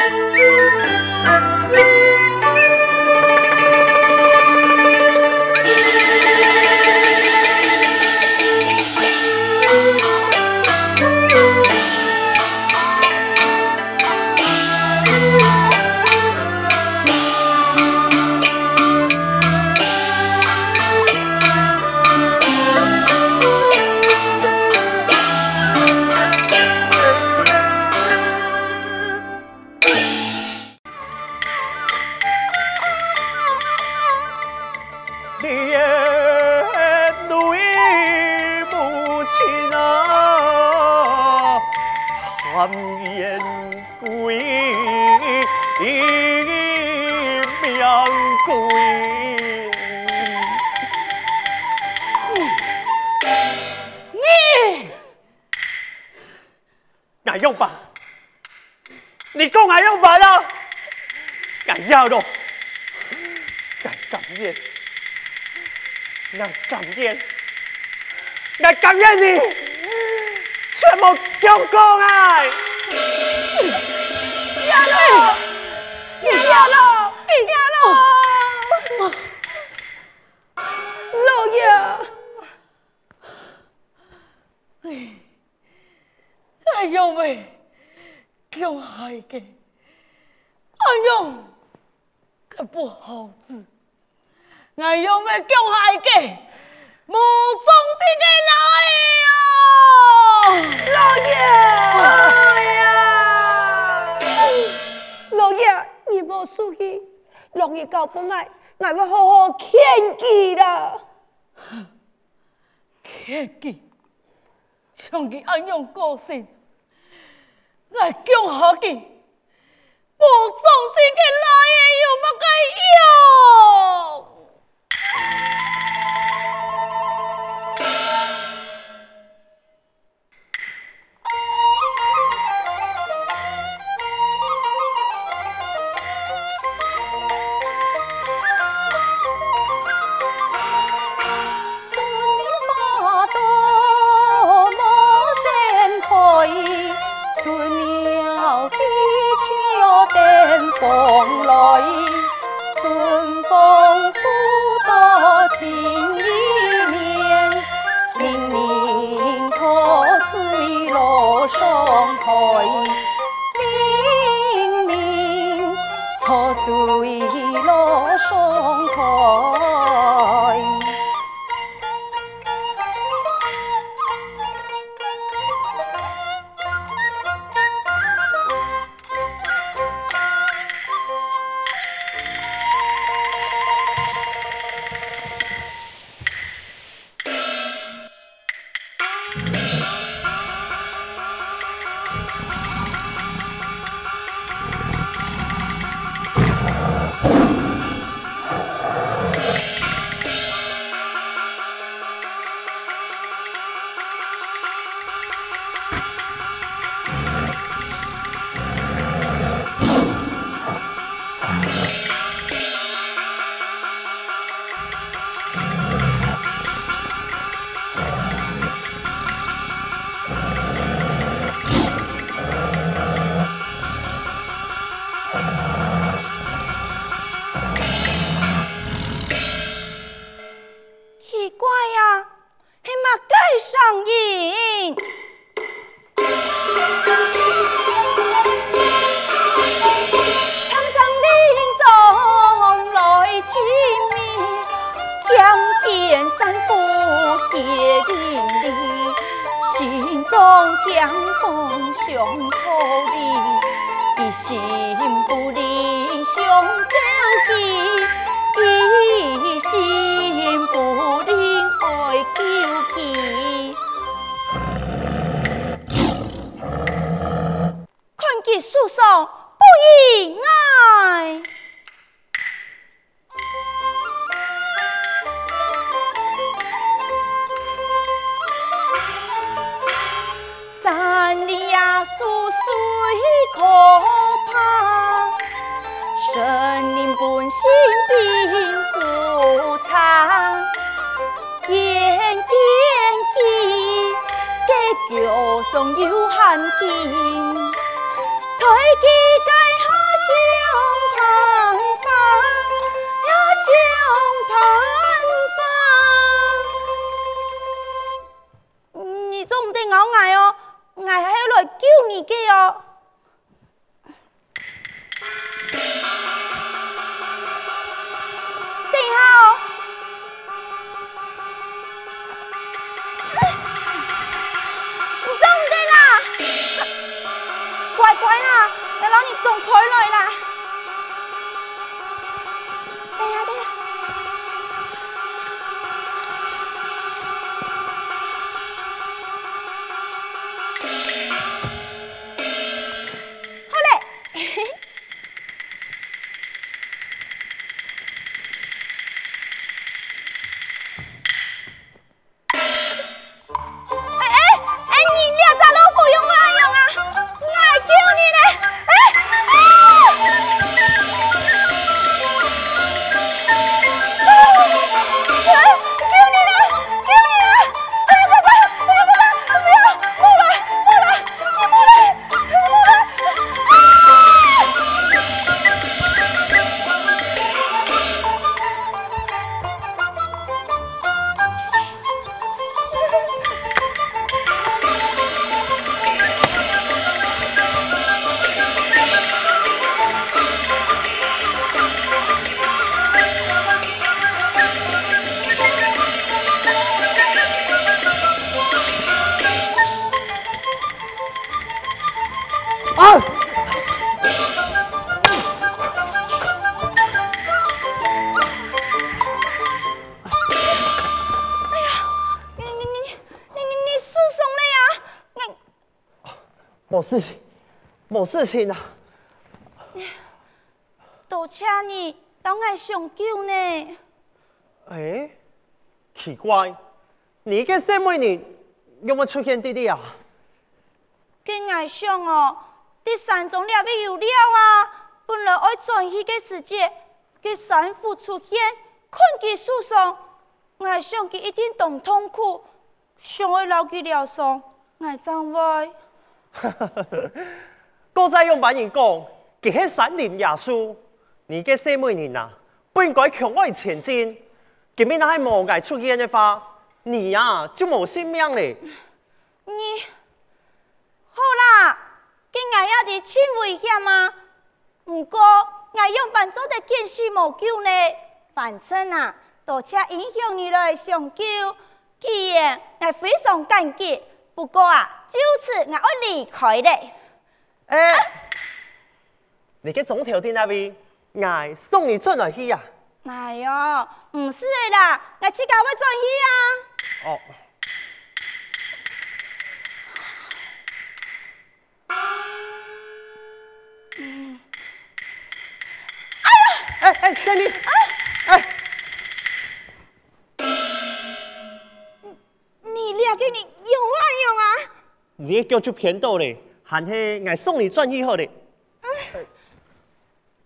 Música 要咯，该感谢，那感谢，那感谢你，这么用功啊！亚乐，亚乐，亚乐，老爷，哎，哎呦喂，叫孩嘅，哎呦！可不好治，我有没叫孩子目中这个老爷老爷，你莫生气，老爷搞不爱，我要好好劝佢啦。劝佢，像佢安样个性，来叫好佢。不忠心的老爷有乜个用？事情，没事情啊！多谢你当爱上救呢。哎，奇怪，你个什么人有冇出现弟弟啊？跟爱上哦，第三种两位有了啊！本来爱转移嘅时节，佢三伏出现，困在树上，我想佢一定懂痛苦，想要留佢疗伤，爱怎会。哈哈哈！哥仔用白人讲，佢系山林野树，你嘅什么人啊？不应该向外前进。今日那系无爱出现嘅话，你呀、啊、就冇性命咧。你好啦，今日要啲真危险吗？唔过我用办做的见死无救呢。反正啊，多谢英雄你来相救，既然我非常感激。不过啊，就此我要离开嘞。哎、欸，啊、你去总条店那边，我送你转来去呀。哎哟，唔是的啦，我自己会转去啊。哦。嗯。哎呀！哎哎，三弟。啊。你叫出偏多嘞，还是我送你转去好嘞？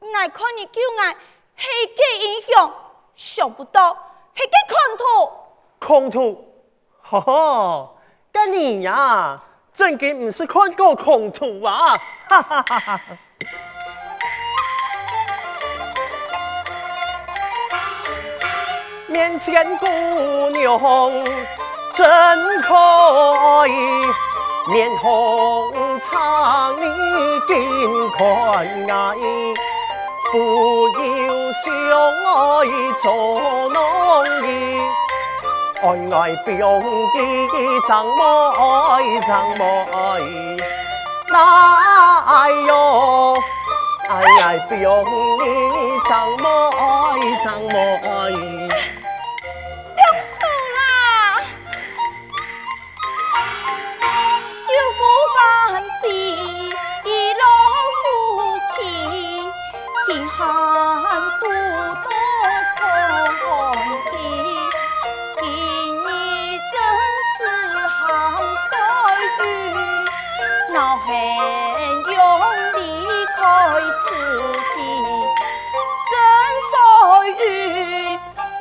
我看你叫我黑个英雄，想不到黑个空徒。空徒，哈哈，跟你呀，真嘅唔是看过空徒啊！哈哈哈哈。面前姑娘真可爱。面红长，你金款爱，不由相爱做浓意，爱爱不用记，怎么爱怎么爱，哎哟，爱爱不用你，怎么爱怎么爱。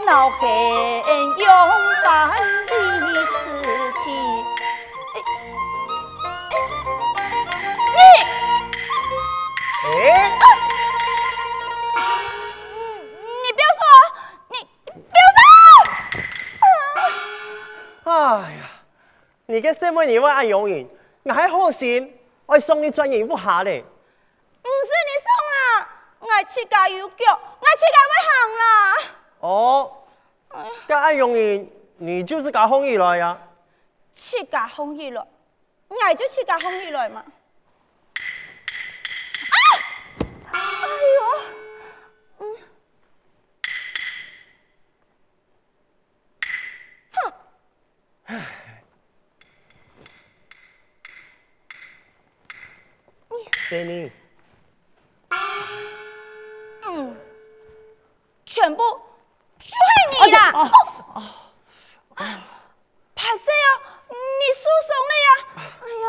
很勇敢的刺激，你，哎，你不要说，你不要说。哎呀，你跟什么你问爱永远，我还好心，我送你转移不下嘞。唔是你送啦，我自家有脚，我自家会行啦。哦，咁阿容易，你就自家放起来呀？自家放起来，我就自家放起来嘛。啊！哎呦！嗯。哼。唉。谁呢？嗯，全部追你啦！啊啊！拍谁啊？你输送了呀！哎呀，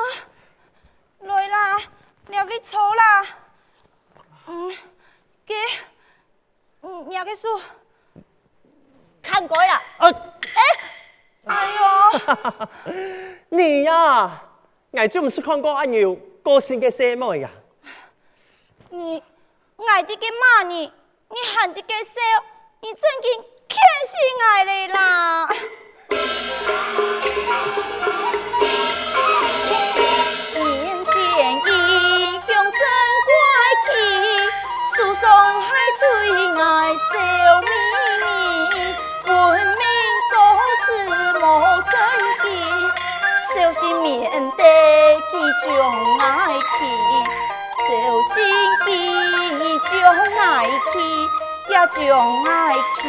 来啦，你要去抽啦！嗯，给，嗯，你要去输，看过呀？啊！哎，哎呦！你呀，我就唔是看过阿牛个性嘅什么呀？你。爱的个骂你，你喊的个笑，你真经欠死爱的啦！面前英雄真怪气，诉讼还对爱笑眯面对其中爱气。小心机将爱去，也将爱去。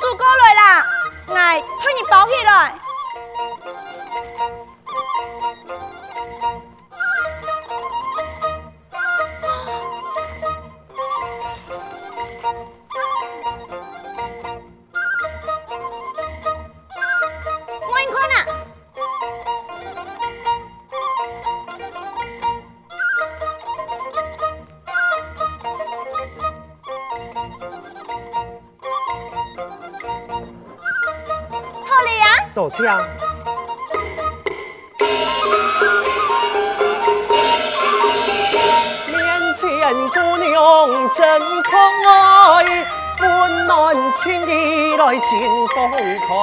输过来啦，爱替你包起来。都这样。面前姑娘真可爱，温暖情意来心放开，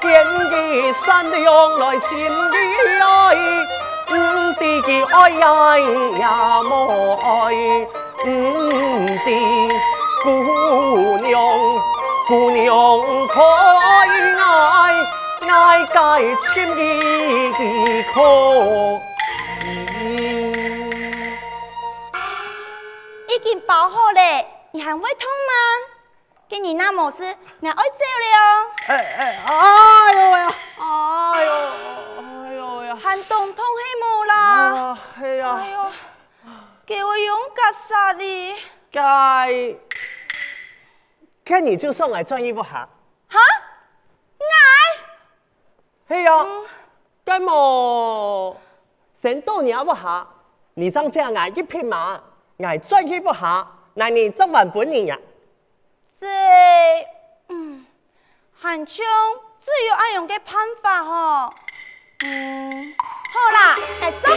天地善良来心里爱，五弟的爱呀呀莫爱，五弟姑娘姑娘可。爱该千里可已经包好了，你还会痛吗？给你那么事，我爱走了。哎哎，哎呦喂呀，哎呦，哎呦喂呀，还痛痛黑木啦。哎呀，哎呦，给我用个啥哩？该，看你就送来转一不下。哈？嘿呀，干么？先逗你不下，你上这样一匹马，挨再去不下，那你怎么本你呀？这，嗯，韩兄只有爱用个办法吼。嗯，好啦，来送你。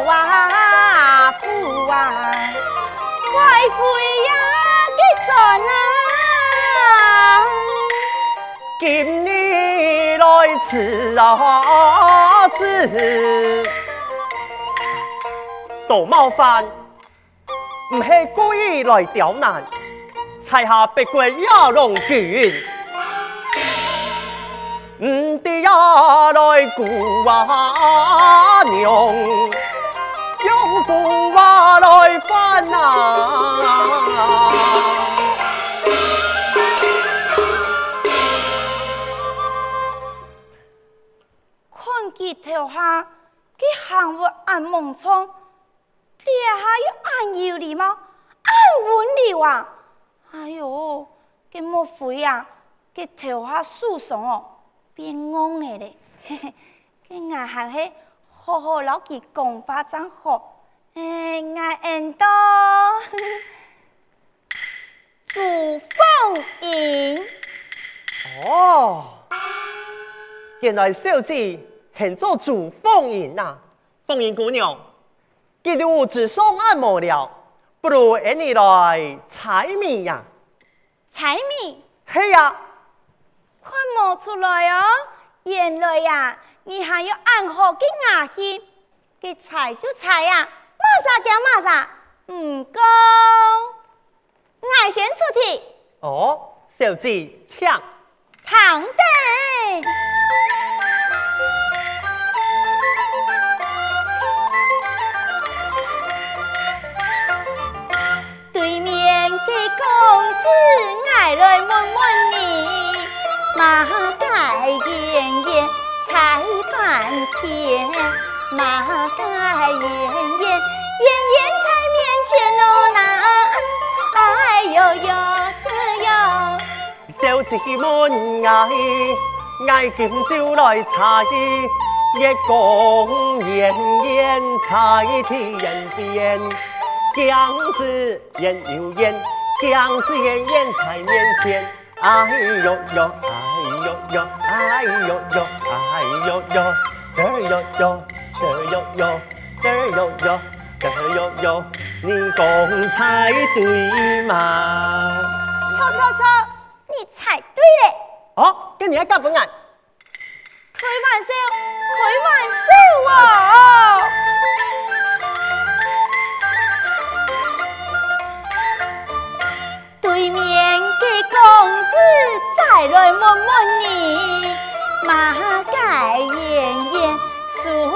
啊父啊，快回呀给转啊！今日来此啊是大冒犯，唔系故意来刁难，才下别国亚龙卷。唔得呀来顾啊娘，父话来烦啊！看见头下，佢行活按梦窗，脸下又按有礼貌，按温柔啊！哎呦，佢莫非啊？佢头下梳上哦。变戆嘅咧，佢牙行系好好老佢讲话真好，诶，牙硬多，祝凤英。哦，原来小姐很做祝凤英呐，凤英姑娘，今日我只送按摩了，不如你来采米呀？采蜜？嘿呀。看冇出来哦，原来呀，你还要按好嘅牙齿，佢猜就猜呀，马啥叫马啥，唔够，我先出题。哦，小姐，请。唐等。对面的公子，爱来问问你。马改演演猜半天，马改演演演演猜面前哦那，哎呦呦哎呦！小姐们爱爱今就来猜，一公演演猜天边，将子演又演，将子演演猜面前，哎呦呦。呦呦，哎呦呦，哎呦呦，这儿呦呦，这儿呦呦，这儿呦呦，这儿呦呦，你讲猜对吗？错错错，你猜对了。哦，跟你要干本啊？开玩笑，开玩笑啊！对面的公子再来问问你，马改演演书上家，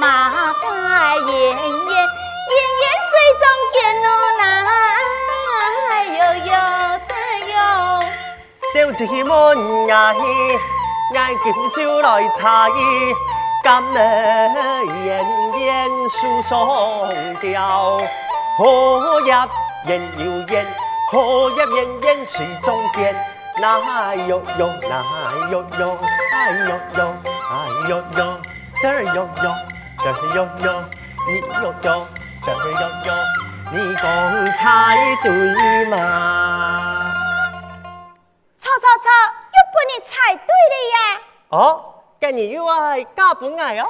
麻花艳艳艳艳水中见哦那，哎呦呦哎呦！小姐们爱爱今就来猜，敢能演演书上调，何呀？演又演，何呀演演水中见，哪有有哪有有，哎呦呦，哎呦呦，这儿呦呦，这是悠悠，你有有，这是悠悠，你讲猜对吗？错错错，又不你猜对了呀！哦，跟你又爱加本爱哦。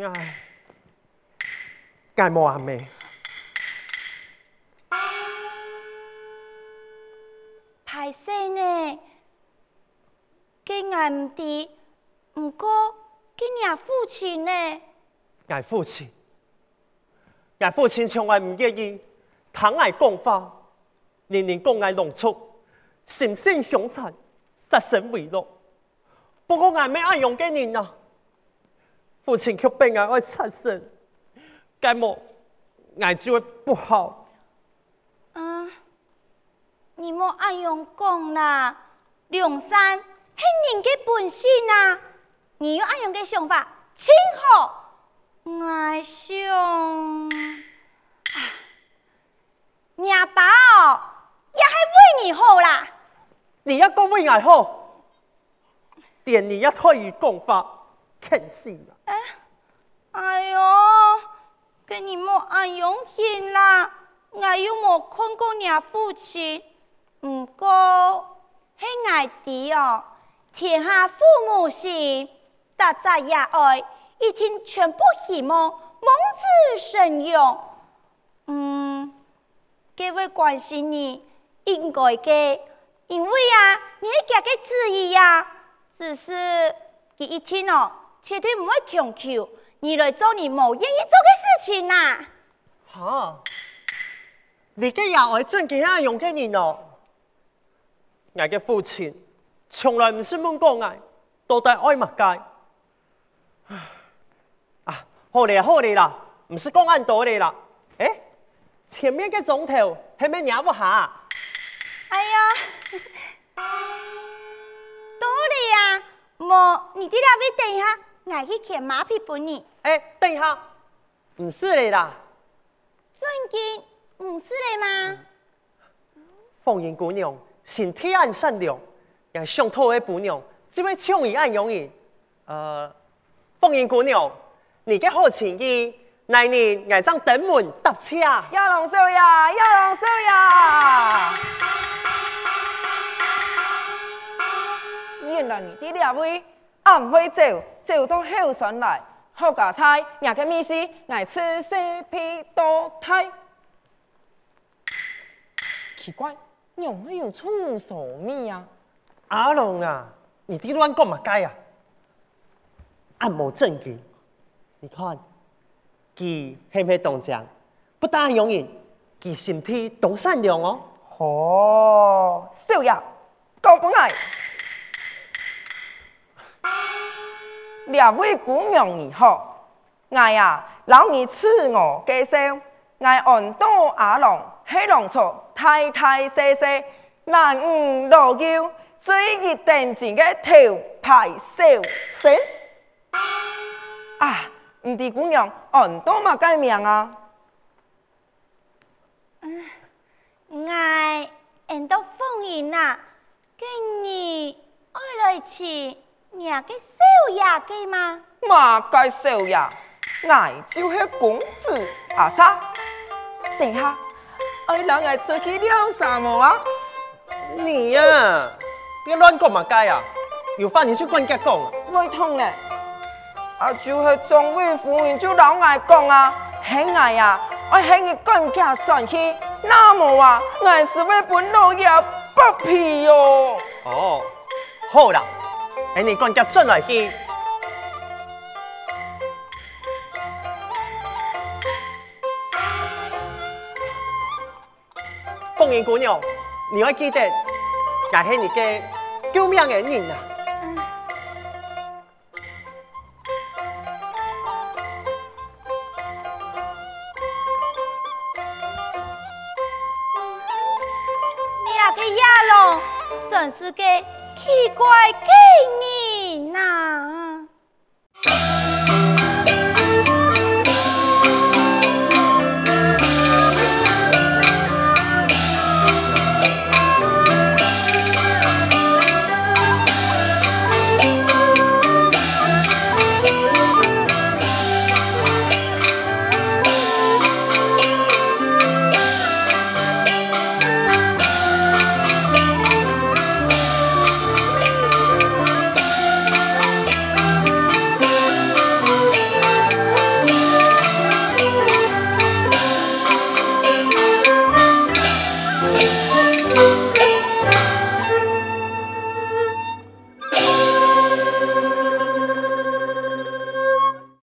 爱，该冇阿妹。歹势呢？佢爱唔啲，唔过佢娘父亲呢？爱父亲，爱父亲从来唔愿意，疼爱讲话，年年讲爱农畜，心性凶残。杀神为乐，不过俺没爱用给你呢。父亲却被俺爱杀生，该么俺就会不好。嗯，你莫爱用讲啦，梁山迄人嘅本性啊，你有爱用嘅想法，真好。我想，阿爸哦，也系为你好啦。你要讲为爱好，连你一推与讲法，肯信啦。哎，哎呦，跟你莫爱用心啦，我又莫看过你父亲，不过系爱弟哦，天下父母心，大家也爱，一天全部希望蒙子神勇，嗯，这位关心你应该嘅，因为啊，你家嘅旨意呀，只是第一天哦，绝对唔会强求你来做你冇愿意做嘅事情呐。哈，你嘅也爱真嘅那样嘅人哦，我嘅父亲从来唔是问过我，到底爱乜解？啊，好咧好咧啦，唔是讲咁多咧啦。诶、欸，前面嘅钟头系咪念不下？哎呀，多咧呀，莫，你啲两位等一下，我去牵马屁本呢。哎、欸，等一下，唔是咧啦。最近唔是咧吗？凤英姑娘心地很善良，也上头的姑娘，只会宠伊爱容易。呃，凤英姑娘，你嘅好情意，来年爱上登门搭车。要龙少爷，亚龙少爷，原来你啲两位暗会走，走到后山来，好家菜，廿个米丝，爱吃西皮多胎。奇怪，有没有醋什么呀？阿龙啊，你啲乱讲嘛该啊？暗无正经，你看，佢系唔系当真？不但容易，佢心地都善良哦。哦，少爷，高本来，两位姑娘你好，我呀，老你赐我介绍，我安多阿龙，黑龙错，太太细细，男女老幼，最热定前嘅头牌小生。啊，唔知姑娘安多嘛改名啊？嗯，我安多凤英呐，今日爱来吃廿个少爷嘅吗？嘛该少爷，我就是公子阿三。等下，爱让我出去撩什么啊？你呀、啊，别乱讲乜解啊！有话你去跟人家讲。胃痛咧。啊，就是众位夫人就老爱讲啊，很爱呀，我很爱跟家转去，那么啊，我是为本老爷剥皮哟。哦，好啦，哎，你跟家转来去。凤英姑娘，你要记得，感谢你个救命恩人啊！